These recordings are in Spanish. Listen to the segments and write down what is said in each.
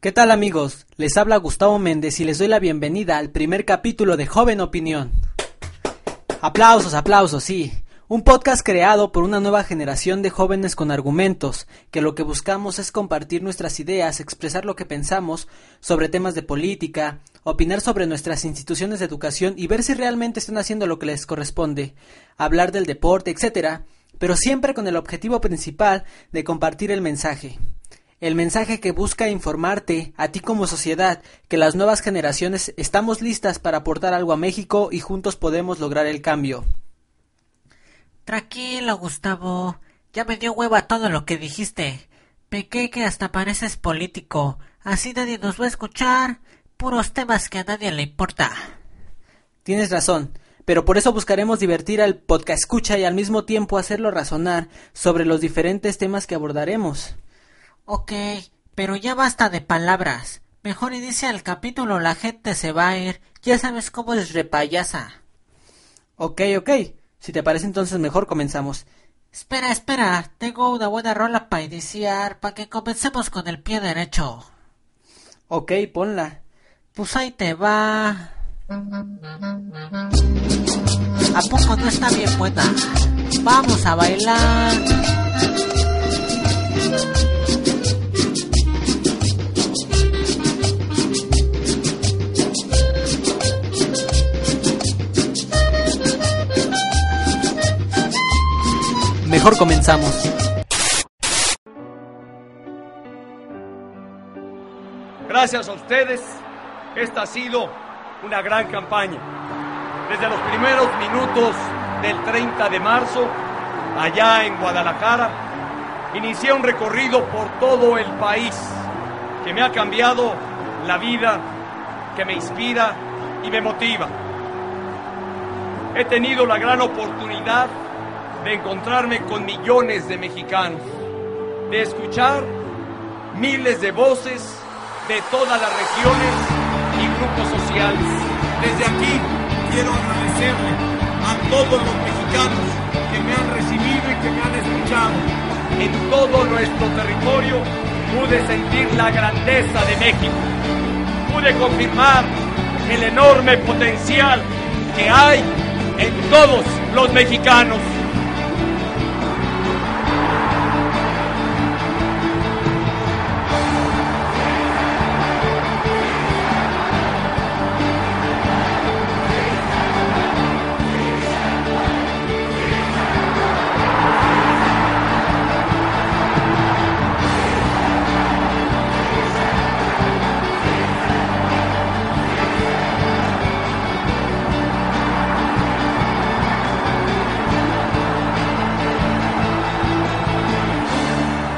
¿Qué tal amigos? Les habla Gustavo Méndez y les doy la bienvenida al primer capítulo de Joven Opinión. Aplausos, aplausos, sí. Un podcast creado por una nueva generación de jóvenes con argumentos, que lo que buscamos es compartir nuestras ideas, expresar lo que pensamos sobre temas de política, opinar sobre nuestras instituciones de educación y ver si realmente están haciendo lo que les corresponde, hablar del deporte, etc., pero siempre con el objetivo principal de compartir el mensaje. El mensaje que busca informarte, a ti como sociedad, que las nuevas generaciones estamos listas para aportar algo a México y juntos podemos lograr el cambio. Tranquilo, Gustavo. Ya me dio hueva todo lo que dijiste. Pequé que hasta pareces político. Así nadie nos va a escuchar. Puros temas que a nadie le importa. Tienes razón, pero por eso buscaremos divertir al podcast escucha y al mismo tiempo hacerlo razonar sobre los diferentes temas que abordaremos. Ok, pero ya basta de palabras. Mejor inicia el capítulo, la gente se va a ir. Ya sabes cómo es repayasa. Ok, ok. Si te parece entonces mejor comenzamos. Espera, espera, tengo una buena rola para iniciar, para que comencemos con el pie derecho. Ok, ponla. Pues ahí te va. ¿A poco no está bien buena? Vamos a bailar. Mejor comenzamos. Gracias a ustedes, esta ha sido una gran campaña. Desde los primeros minutos del 30 de marzo, allá en Guadalajara, inicié un recorrido por todo el país que me ha cambiado la vida, que me inspira y me motiva. He tenido la gran oportunidad de encontrarme con millones de mexicanos, de escuchar miles de voces de todas las regiones y grupos sociales. Desde aquí quiero agradecerle a todos los mexicanos que me han recibido y que me han escuchado. En todo nuestro territorio pude sentir la grandeza de México. Pude confirmar el enorme potencial que hay en todos los mexicanos.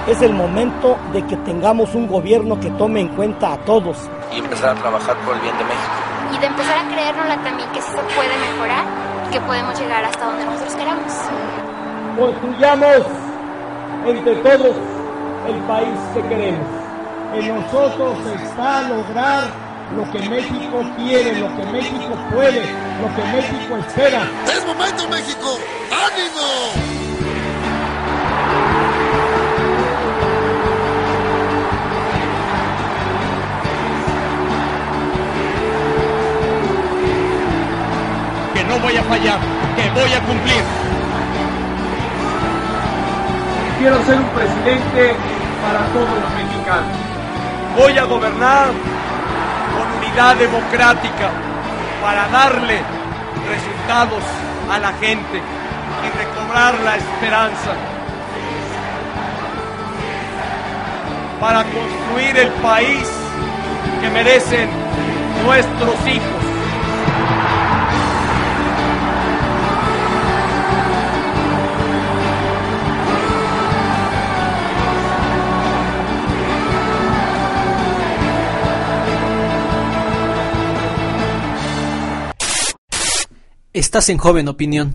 Es el momento de que tengamos un gobierno que tome en cuenta a todos. Y empezar a trabajar por el bien de México. Y de empezar a creérnosla también que sí se puede mejorar, que podemos llegar hasta donde nosotros queramos. Construyamos entre todos el país que queremos. En nosotros está lograr lo que México quiere, lo que México puede, lo que México espera. ¡Es momento, México! ¡Ánimo! No voy a fallar, que voy a cumplir. Quiero ser un presidente para todos los mexicanos. Voy a gobernar con unidad democrática para darle resultados a la gente y recobrar la esperanza. Para construir el país que merecen nuestros hijos. Estás en Joven Opinión.